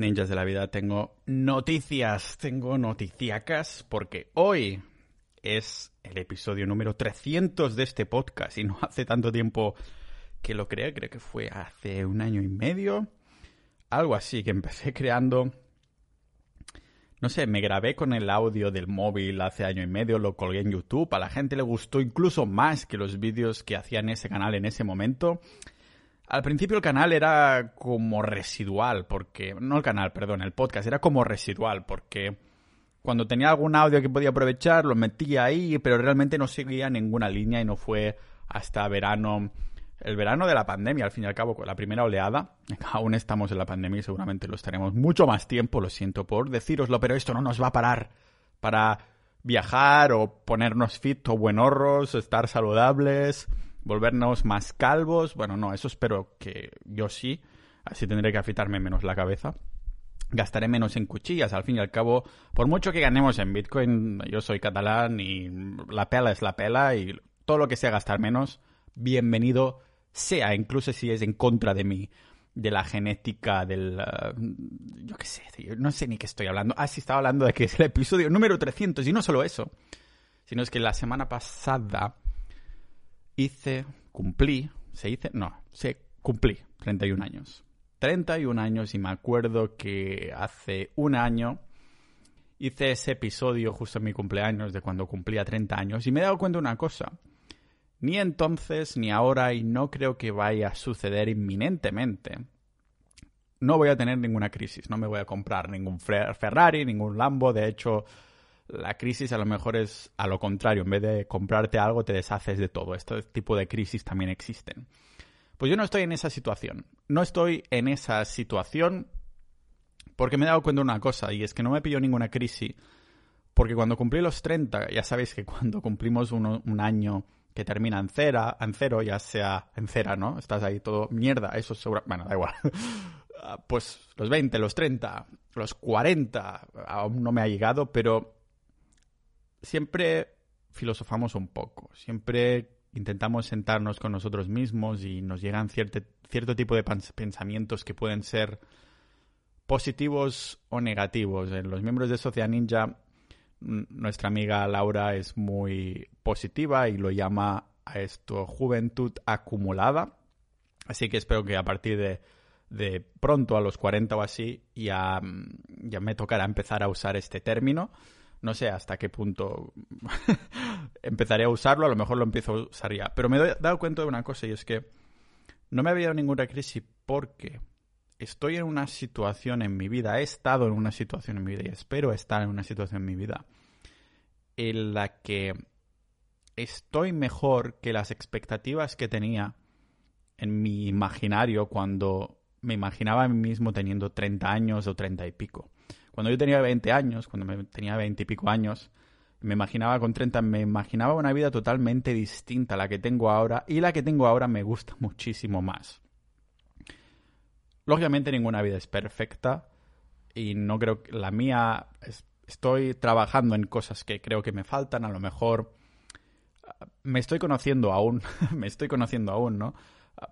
ninjas de la vida, tengo noticias, tengo noticiacas, porque hoy es el episodio número 300 de este podcast y no hace tanto tiempo que lo creé, creo que fue hace un año y medio, algo así, que empecé creando... No sé, me grabé con el audio del móvil hace año y medio, lo colgué en YouTube, a la gente le gustó incluso más que los vídeos que hacía en ese canal en ese momento. Al principio el canal era como residual, porque... No el canal, perdón, el podcast era como residual, porque cuando tenía algún audio que podía aprovechar lo metía ahí, pero realmente no seguía ninguna línea y no fue hasta verano, el verano de la pandemia, al fin y al cabo, la primera oleada. Aún estamos en la pandemia y seguramente lo estaremos mucho más tiempo, lo siento por decíroslo, pero esto no nos va a parar para viajar o ponernos fit o buenorros, estar saludables volvernos más calvos. Bueno, no, eso espero que yo sí. Así tendré que afitarme menos la cabeza. Gastaré menos en cuchillas. Al fin y al cabo, por mucho que ganemos en Bitcoin, yo soy catalán y la pela es la pela y todo lo que sea gastar menos, bienvenido sea, incluso si es en contra de mí, de la genética, del... Uh, yo qué sé, no sé ni qué estoy hablando. Ah, sí, estaba hablando de que es el episodio número 300 y no solo eso, sino es que la semana pasada hice, cumplí, se dice, no, se cumplí 31 años. 31 años y me acuerdo que hace un año hice ese episodio justo en mi cumpleaños de cuando cumplía 30 años y me he dado cuenta de una cosa. Ni entonces ni ahora y no creo que vaya a suceder inminentemente. No voy a tener ninguna crisis, no me voy a comprar ningún Ferrari, ningún Lambo, de hecho la crisis a lo mejor es a lo contrario, en vez de comprarte algo te deshaces de todo. Este tipo de crisis también existen. Pues yo no estoy en esa situación. No estoy en esa situación porque me he dado cuenta de una cosa y es que no me pilló ninguna crisis porque cuando cumplí los 30, ya sabéis que cuando cumplimos un año que termina en, cera, en cero, ya sea en cera, ¿no? Estás ahí todo mierda, eso es seguro... Bueno, da igual. pues los 20, los 30, los 40, aún no me ha llegado, pero siempre filosofamos un poco, siempre intentamos sentarnos con nosotros mismos y nos llegan cierto, cierto tipo de pensamientos que pueden ser positivos o negativos. En los miembros de Sociedad Ninja, nuestra amiga Laura es muy positiva y lo llama a esto juventud acumulada. Así que espero que a partir de, de pronto, a los 40 o así, ya, ya me tocará empezar a usar este término no sé hasta qué punto empezaré a usarlo, a lo mejor lo empiezo a usar ya. Pero me he dado cuenta de una cosa y es que no me ha habido ninguna crisis porque estoy en una situación en mi vida, he estado en una situación en mi vida y espero estar en una situación en mi vida en la que estoy mejor que las expectativas que tenía en mi imaginario cuando me imaginaba a mí mismo teniendo 30 años o 30 y pico. Cuando yo tenía 20 años, cuando me, tenía 20 y pico años, me imaginaba con 30, me imaginaba una vida totalmente distinta a la que tengo ahora y la que tengo ahora me gusta muchísimo más. Lógicamente ninguna vida es perfecta y no creo que la mía estoy trabajando en cosas que creo que me faltan, a lo mejor me estoy conociendo aún, me estoy conociendo aún, ¿no?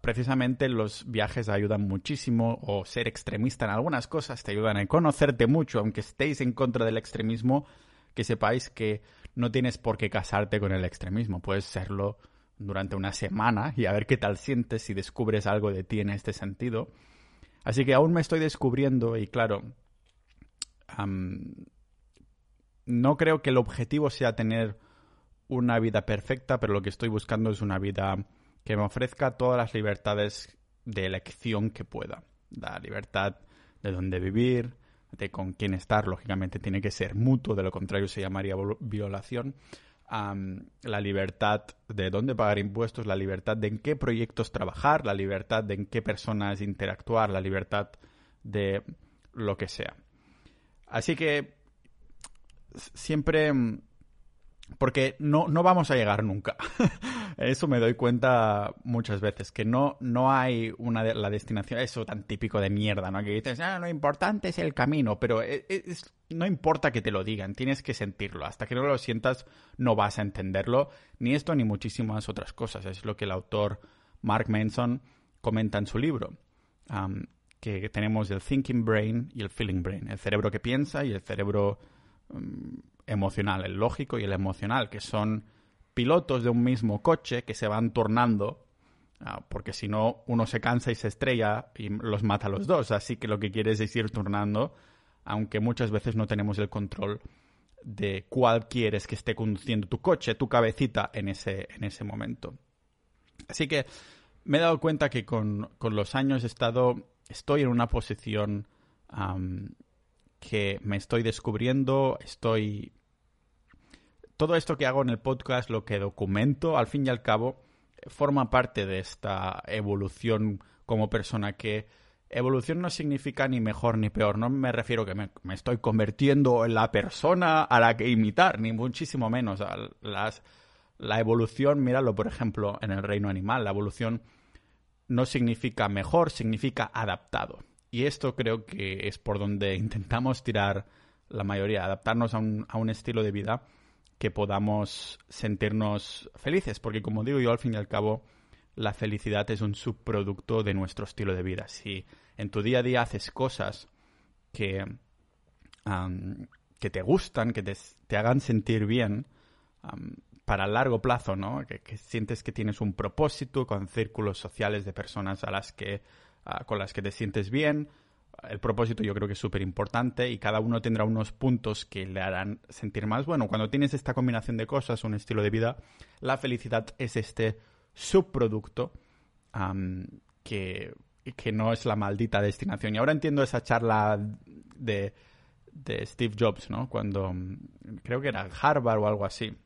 Precisamente los viajes ayudan muchísimo o ser extremista en algunas cosas te ayudan a conocerte mucho, aunque estéis en contra del extremismo, que sepáis que no tienes por qué casarte con el extremismo, puedes serlo durante una semana y a ver qué tal sientes si descubres algo de ti en este sentido. Así que aún me estoy descubriendo y claro, no creo que el objetivo sea tener una vida perfecta, pero lo que estoy buscando es una vida que me ofrezca todas las libertades de elección que pueda. La libertad de dónde vivir, de con quién estar, lógicamente tiene que ser mutuo, de lo contrario se llamaría violación. la libertad de dónde pagar impuestos, la libertad de en qué proyectos trabajar, la libertad de en qué personas interactuar, la libertad de lo que sea. Así que siempre porque no, no vamos a llegar nunca. eso me doy cuenta muchas veces, que no, no hay una de, la destinación, eso tan típico de mierda, ¿no? Que dices, ah, lo importante es el camino, pero e, e, no importa que te lo digan, tienes que sentirlo. Hasta que no lo sientas, no vas a entenderlo, ni esto ni muchísimas otras cosas. Es lo que el autor Mark Manson comenta en su libro. que tenemos el thinking brain y el feeling brain, el cerebro que piensa y el cerebro mm, emocional, el lógico y el emocional, que son pilotos de un mismo coche que se van tornando, ah, porque si no uno se cansa y se estrella y los mata a los dos, así que lo que quieres es ir turnando, aunque muchas veces no tenemos el control de cuál quieres que esté conduciendo tu coche, tu cabecita en ese, en ese momento. Así que me he dado cuenta que con, los años he estado, estoy en una posición que me estoy descubriendo, estoy... Todo esto que hago en el podcast, lo que documento, al fin y al cabo, forma parte de esta evolución como persona que evolución no significa ni mejor ni peor. No me refiero que me, estoy convirtiendo en la persona a la que imitar, ni muchísimo menos. Las, la evolución, míralo por ejemplo en el reino animal, la evolución no significa mejor, significa adaptado. Y esto creo que es por donde intentamos tirar la mayoría, adaptarnos a un, a un estilo de vida que podamos sentirnos felices, porque como digo yo, al fin y al cabo, la felicidad es un subproducto de nuestro estilo de vida. Si en tu día a día haces cosas que, que te gustan, que te, hagan sentir bien, para largo plazo, ¿no? Que, sientes que tienes un propósito con círculos sociales de personas a las que, con las que te sientes bien. El propósito yo creo que es súper importante y cada uno tendrá unos puntos que le harán sentir más. Bueno, cuando tienes esta combinación de cosas, un estilo de vida, la felicidad es este subproducto que, que no es la maldita destinación. Y ahora entiendo esa charla de, de Steve Jobs, ¿no? Cuando creo que era Harvard o algo así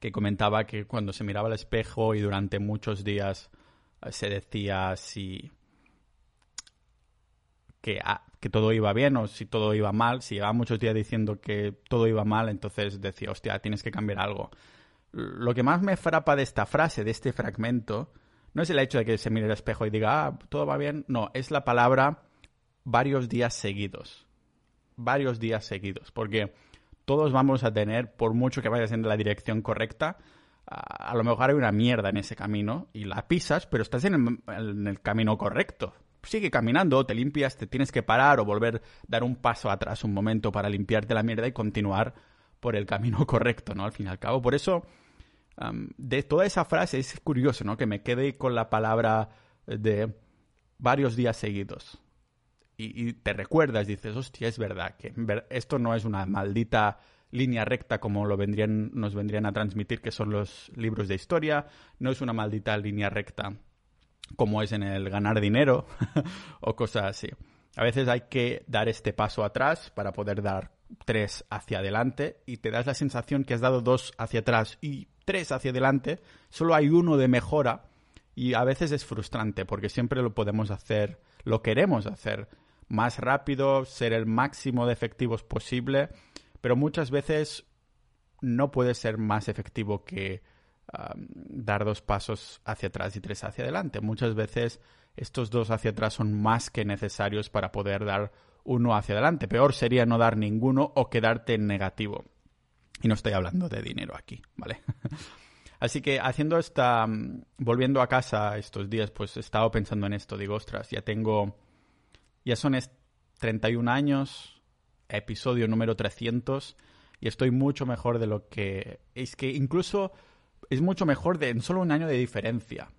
que comentaba que cuando se miraba al espejo y durante muchos días eh, se decía si que, ah, que todo iba bien o si todo iba mal, si llevaba muchos días diciendo que todo iba mal, entonces decía, hostia, tienes que cambiar algo. Lo que más me frapa de esta frase, de este fragmento, no es el hecho de que se mire al espejo y diga, ah, todo va bien, no, es la palabra varios días seguidos. Varios días seguidos, porque todos vamos a tener, por mucho que vayas en la dirección correcta, a, lo mejor hay una mierda en ese camino y la pisas, pero estás en el, camino correcto. Sigue caminando, te limpias, te tienes que parar o volver, dar un paso atrás un momento para limpiarte la mierda y continuar por el camino correcto, ¿no? Al fin y al cabo. Por eso, de toda esa frase es curioso, ¿no? Que me quede con la palabra de varios días seguidos y, te recuerdas, dices, hostia, es verdad que esto no es una maldita línea recta como lo vendrían, nos vendrían a transmitir que son los libros de historia, no es una maldita línea recta como es en el ganar dinero o cosas así. A veces hay que dar este paso atrás para poder dar tres hacia adelante y te das la sensación que has dado dos hacia atrás y tres hacia adelante, solo hay uno de mejora y a veces es frustrante porque siempre lo podemos hacer, lo queremos hacer más rápido, ser el máximo de efectivos posible, pero muchas veces no puede ser más efectivo que dar dos pasos hacia atrás y tres hacia adelante. Muchas veces estos dos hacia atrás son más que necesarios para poder dar uno hacia adelante. Peor sería no dar ninguno o quedarte en negativo. Y no estoy hablando de dinero aquí, ¿vale? Así que haciendo esta, volviendo a casa estos días, pues he estado pensando en esto. Digo, ostras, ya tengo ya son 31 años, episodio número 300, y estoy mucho mejor de lo que... Es que incluso es mucho mejor de, en solo un año de diferencia.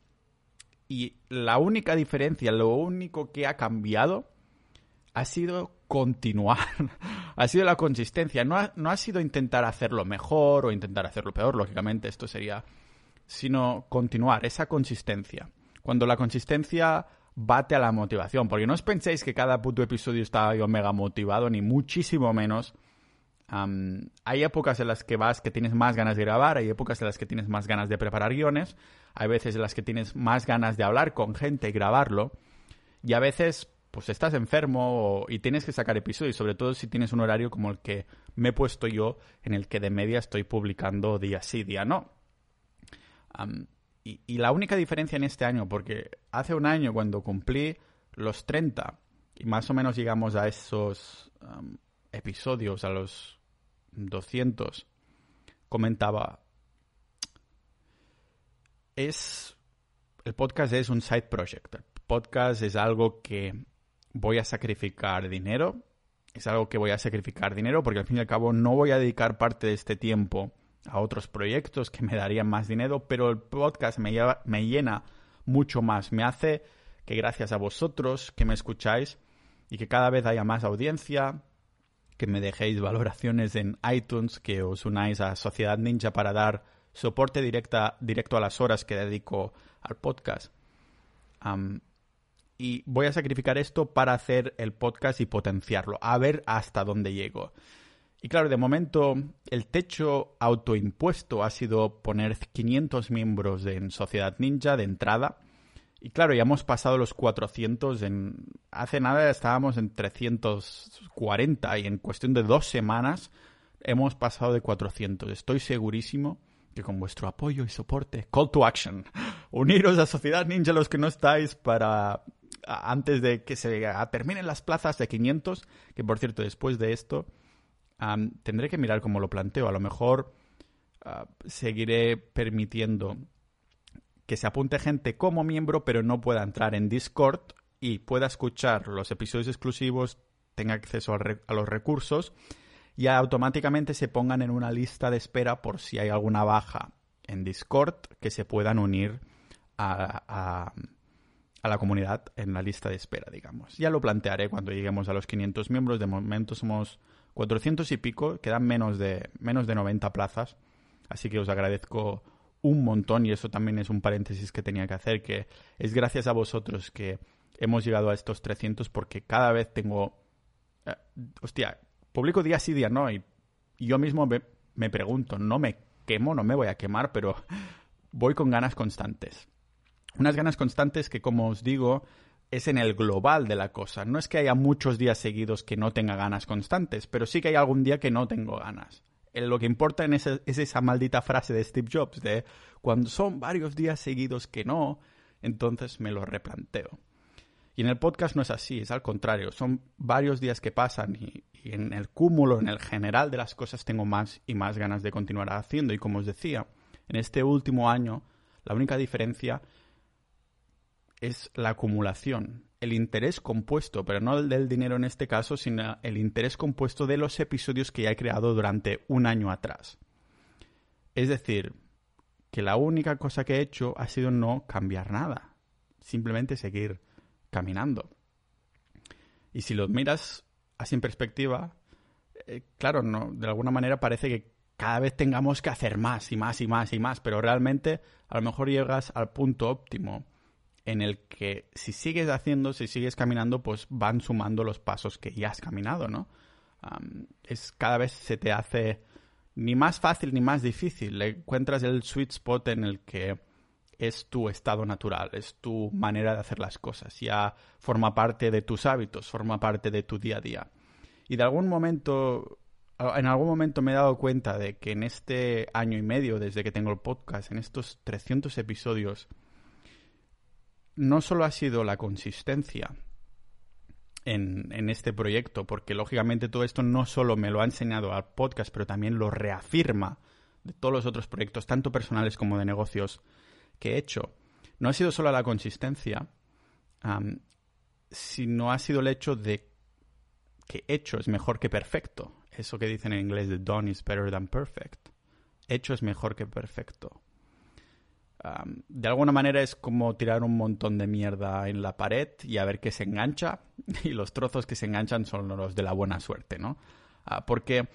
Y la única diferencia, lo único que ha cambiado, ha sido continuar. ha sido la consistencia. No ha, no ha sido intentar hacerlo mejor o intentar hacerlo peor, lógicamente esto sería, sino continuar, esa consistencia. Cuando la consistencia bate a la motivación. Porque no os penséis que cada puto episodio está yo mega motivado, ni muchísimo menos. Hay épocas en las que vas que tienes más ganas de grabar, hay épocas en las que tienes más ganas de preparar guiones, hay veces en las que tienes más ganas de hablar con gente y grabarlo, y a veces pues estás enfermo y tienes que sacar episodios, sobre todo si tienes un horario como el que me he puesto yo, en el que de media estoy publicando día sí, día no. Y, la única diferencia en este año, porque hace un año cuando cumplí los 30 y más o menos llegamos a esos episodios, a los 200, comentaba, es, el podcast es un side project. El podcast es algo que voy a sacrificar dinero. Es algo que voy a sacrificar dinero porque al fin y al cabo no voy a dedicar parte de este tiempo a otros proyectos que me darían más dinero, pero el podcast me, me llena mucho más. Me hace que gracias a vosotros que me escucháis y que cada vez haya más audiencia, que me dejéis valoraciones en iTunes, que os unáis a Sociedad Ninja para dar soporte directa, directo a las horas que dedico al podcast. y voy a sacrificar esto para hacer el podcast y potenciarlo, a ver hasta dónde llego. Y claro, de momento el techo autoimpuesto ha sido poner 500 miembros en Sociedad Ninja de entrada. Y claro, ya hemos pasado los 400 en... Hace nada estábamos en 340 y en cuestión de dos semanas hemos pasado de 400. Estoy segurísimo que con vuestro apoyo y soporte, call to action, uniros a Sociedad Ninja los que no estáis para antes de que se terminen las plazas de 500, que por cierto después de esto tendré que mirar cómo lo planteo. A lo mejor ah, seguiré permitiendo que se apunte gente como miembro, pero no pueda entrar en Discord y pueda escuchar los episodios exclusivos, tenga acceso a, los recursos y automáticamente se pongan en una lista de espera por si hay alguna baja en Discord que se puedan unir a, la comunidad en la lista de espera, digamos. Ya lo plantearé cuando lleguemos a los 500 miembros. De momento somos 400 y pico, quedan menos de, menos de 90 plazas, así que os agradezco un montón y eso también es un paréntesis que tenía que hacer, que es gracias a vosotros que hemos llegado a estos 300 porque cada vez tengo... Eh, hostia, publico día sí, día no y yo mismo me, me pregunto, no me quemo, no me voy a quemar, pero voy con ganas constantes. Unas ganas constantes que, como os digo, es en el global de la cosa. No es que haya muchos días seguidos que no tenga ganas constantes, pero sí que hay algún día que no tengo ganas. Eh, lo que importa en es esa maldita frase de Steve Jobs de cuando son varios días seguidos que no, entonces me lo replanteo. Y en el podcast no es así, es al contrario, son varios días que pasan y, y en el cúmulo, en el general de las cosas tengo más y más ganas de continuar haciendo. Y como os decía, en este último año la única diferencia es la acumulación, el interés compuesto, pero no el del dinero en este caso, sino el interés compuesto de los episodios que ya he creado durante un año atrás. Es decir, que la única cosa que he hecho ha sido no cambiar nada, simplemente seguir caminando. Y si lo miras así en perspectiva, eh, claro, de alguna manera parece que cada vez tengamos que hacer más y más y más y más, pero realmente a lo mejor llegas al punto óptimo en el que si sigues haciendo, si sigues caminando, pues van sumando los pasos que ya has caminado, ¿no? es cada vez se te hace ni más fácil ni más difícil. Encuentras el sweet spot en el que es tu estado natural, es tu manera de hacer las cosas. Ya forma parte de tus hábitos, forma parte de tu día a día. Y de algún momento, en algún momento me he dado cuenta de que en este año y medio desde que tengo el podcast, en estos 300 episodios, no solo ha sido la consistencia en, este proyecto, porque lógicamente todo esto no solo me lo ha enseñado al podcast, pero también lo reafirma de todos los otros proyectos, tanto personales como de negocios, que he hecho. No ha sido solo la consistencia, sino ha sido el hecho de que hecho es mejor que perfecto. Eso que dicen en inglés de done is better than perfect. Hecho es mejor que perfecto de alguna manera es como tirar un montón de mierda en la pared y a ver qué se engancha. Y los trozos que se enganchan son los de la buena suerte, ¿no? Ah, porque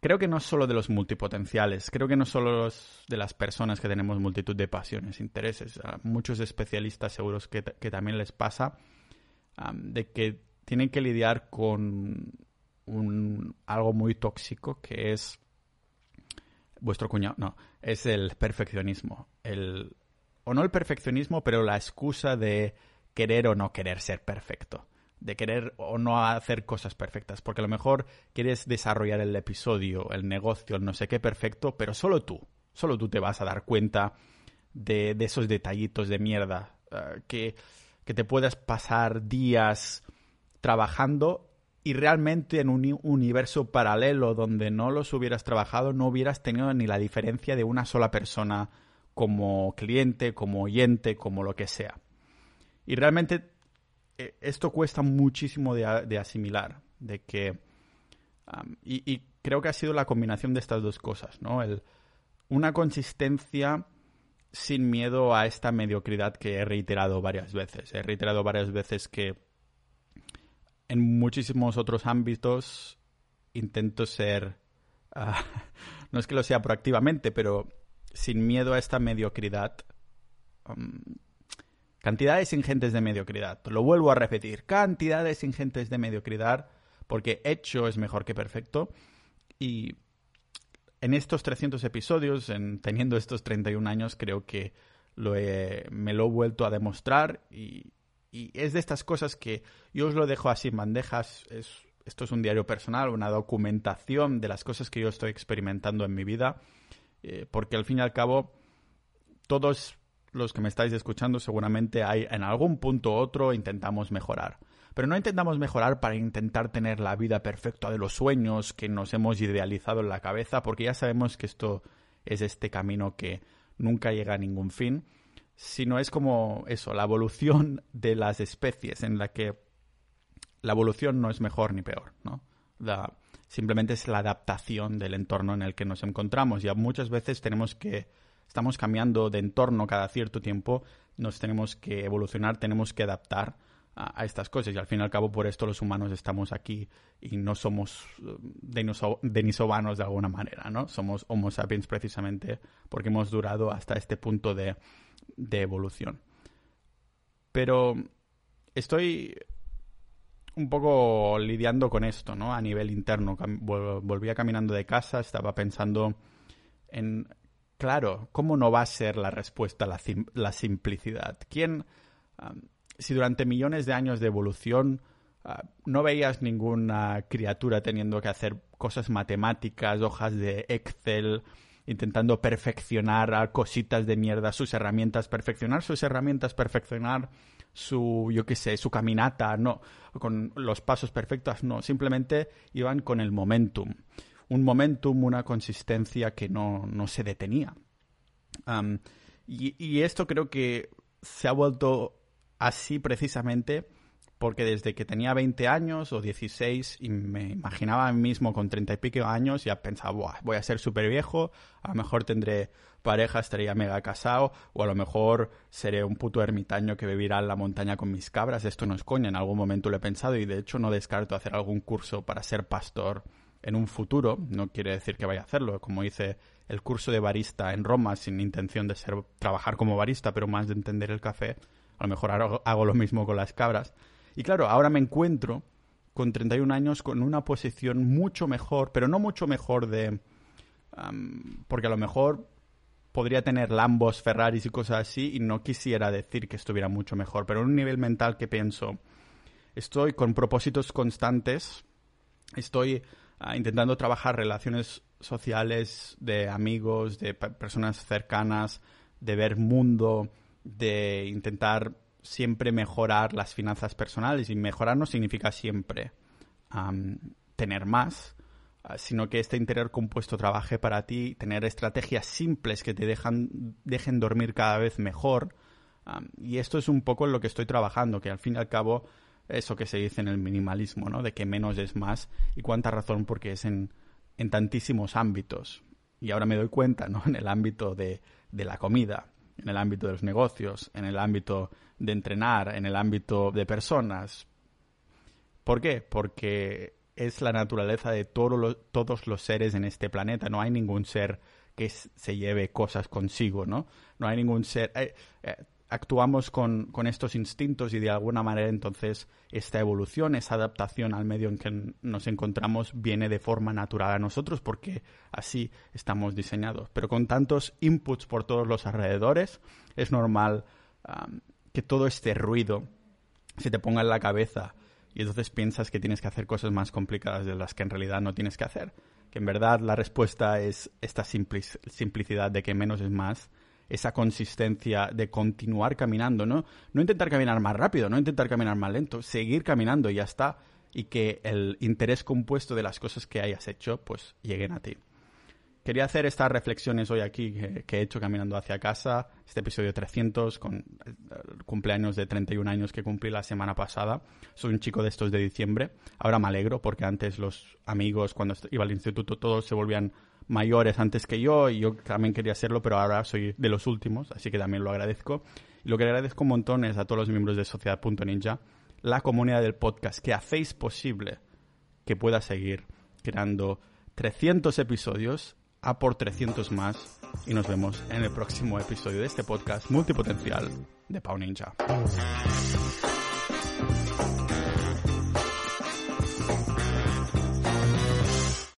creo que no es solo de los multipotenciales, creo que no solo de las personas que tenemos multitud de pasiones, intereses. A muchos especialistas seguros que, también les pasa de que tienen que lidiar con un, algo muy tóxico que es vuestro cuñado, no, es el perfeccionismo. El, o no el perfeccionismo, pero la excusa de querer o no querer ser perfecto. De querer o no hacer cosas perfectas. Porque a lo mejor quieres desarrollar el episodio, el negocio, el no sé qué perfecto, pero solo tú. Solo tú te vas a dar cuenta de, esos detallitos de mierda. Eh, que, que te puedas pasar días trabajando y realmente en un universo paralelo donde no los hubieras trabajado no hubieras tenido ni la diferencia de una sola persona como cliente, como oyente, como lo que sea. Y realmente eh, esto cuesta muchísimo de, asimilar, de que... y, creo que ha sido la combinación de estas dos cosas, ¿no? El, una consistencia sin miedo a esta mediocridad que he reiterado varias veces. He reiterado varias veces que en muchísimos otros ámbitos intento ser... Ah, no es que lo sea proactivamente, pero sin miedo a esta mediocridad. cantidades ingentes de mediocridad. Lo vuelvo a repetir. Cantidades ingentes de mediocridad porque hecho es mejor que perfecto. Y en estos 300 episodios, en, teniendo estos 31 años, creo que lo me lo he vuelto a demostrar y, es de estas cosas que yo os lo dejo así en bandejas. esto es un diario personal, una documentación de las cosas que yo estoy experimentando en mi vida, eh, porque al fin y al cabo todos los que me estáis escuchando seguramente hay en algún punto u otro intentamos mejorar. Pero no intentamos mejorar para intentar tener la vida perfecta de los sueños que nos hemos idealizado en la cabeza, porque ya sabemos que esto es este camino que nunca llega a ningún fin, sino es como eso, la evolución de las especies, en la que la evolución no es mejor ni peor, ¿no? simplemente es la adaptación del entorno en el que nos encontramos. Y muchas veces tenemos que, estamos cambiando de entorno cada cierto tiempo, nos tenemos que evolucionar, tenemos que adaptar a, estas cosas. Y al fin y al cabo, por esto los humanos estamos aquí y no somos uh, denisovanos de alguna manera, ¿no? Somos Homo sapiens precisamente porque hemos durado hasta este punto de, de evolución. Pero estoy un poco lidiando con esto, ¿no? A nivel interno. Volvía caminando de casa, estaba pensando en, claro, ¿cómo no va a ser la respuesta la, la simplicidad? ¿Quién, si durante millones de años de evolución ah, no veías ninguna criatura teniendo que hacer cosas matemáticas, hojas de Excel, intentando perfeccionar cositas de mierda, sus herramientas, perfeccionar sus herramientas, perfeccionar su, yo qué sé, su caminata, no, con los pasos perfectos, no, simplemente iban con el momentum. Un momentum, una consistencia que no, no se detenía. y, y esto creo que se ha vuelto así precisamente porque desde que tenía 20 años o 16 y me imaginaba a mí mismo con 30 y pico años, ya pensaba, voy a ser súper viejo, a lo mejor tendré pareja, estaría mega casado, o a lo mejor seré un puto ermitaño que vivirá en la montaña con mis cabras. Esto no es coña, en algún momento lo he pensado y de hecho no descarto hacer algún curso para ser pastor en un futuro. No quiere decir que vaya a hacerlo, como hice el curso de barista en Roma sin intención de ser trabajar como barista, pero más de entender el café a lo mejor hago, lo mismo con las cabras. Y claro, ahora me encuentro con 31 años con una posición mucho mejor, pero no mucho mejor de... porque a lo mejor podría tener Lambos, Ferraris y cosas así y no quisiera decir que estuviera mucho mejor, pero en un nivel mental que pienso, estoy con propósitos constantes, estoy ah, intentando trabajar relaciones sociales de amigos, de personas cercanas, de ver mundo, de intentar siempre mejorar las finanzas personales y mejorar no significa siempre tener más, ah, sino que este interior compuesto trabaje para ti, tener estrategias simples que te dejan, dejen dormir cada vez mejor. y esto es un poco en lo que estoy trabajando, que al fin y al cabo eso que se dice en el minimalismo, ¿no? De que menos es más y cuánta razón porque es en, en tantísimos ámbitos. Y ahora me doy cuenta, ¿no? En el ámbito de, de la comida, en el ámbito de los negocios, en el ámbito de entrenar, en el ámbito de personas. ¿Por qué? Porque es la naturaleza de todos los seres en este planeta. No hay ningún ser que se lleve cosas consigo, ¿no? No hay ningún ser... Eh, eh, actuamos con, estos instintos y de alguna manera entonces esta evolución, esa adaptación al medio en que nos encontramos viene de forma natural a nosotros porque así estamos diseñados. Pero con tantos inputs por todos los alrededores es normal que todo este ruido se te ponga en la cabeza y entonces piensas que tienes que hacer cosas más complicadas de las que en realidad no tienes que hacer. Que en verdad la respuesta es esta simplicidad de que menos es más esa consistencia de continuar caminando, ¿no? No intentar caminar más rápido, no intentar caminar más lento, seguir caminando y ya está. Y que el interés compuesto de las cosas que hayas hecho, pues lleguen a ti. quería hacer estas reflexiones hoy aquí que, he hecho caminando hacia casa, este episodio 300 con el cumpleaños de 31 años que cumplí la semana pasada. Soy un chico de estos de diciembre. Ahora me alegro porque antes los amigos cuando iba al instituto todos se volvían mayores antes que yo y yo también quería serlo, pero ahora soy de los últimos, así que también lo agradezco. Y lo que agradezco un montón es a todos los miembros de Sociedad.ninja, la comunidad del podcast, que hacéis posible que pueda seguir creando 300 episodios a por 300 más y nos vemos en el próximo episodio de este podcast multipotencial de Pau Ninja.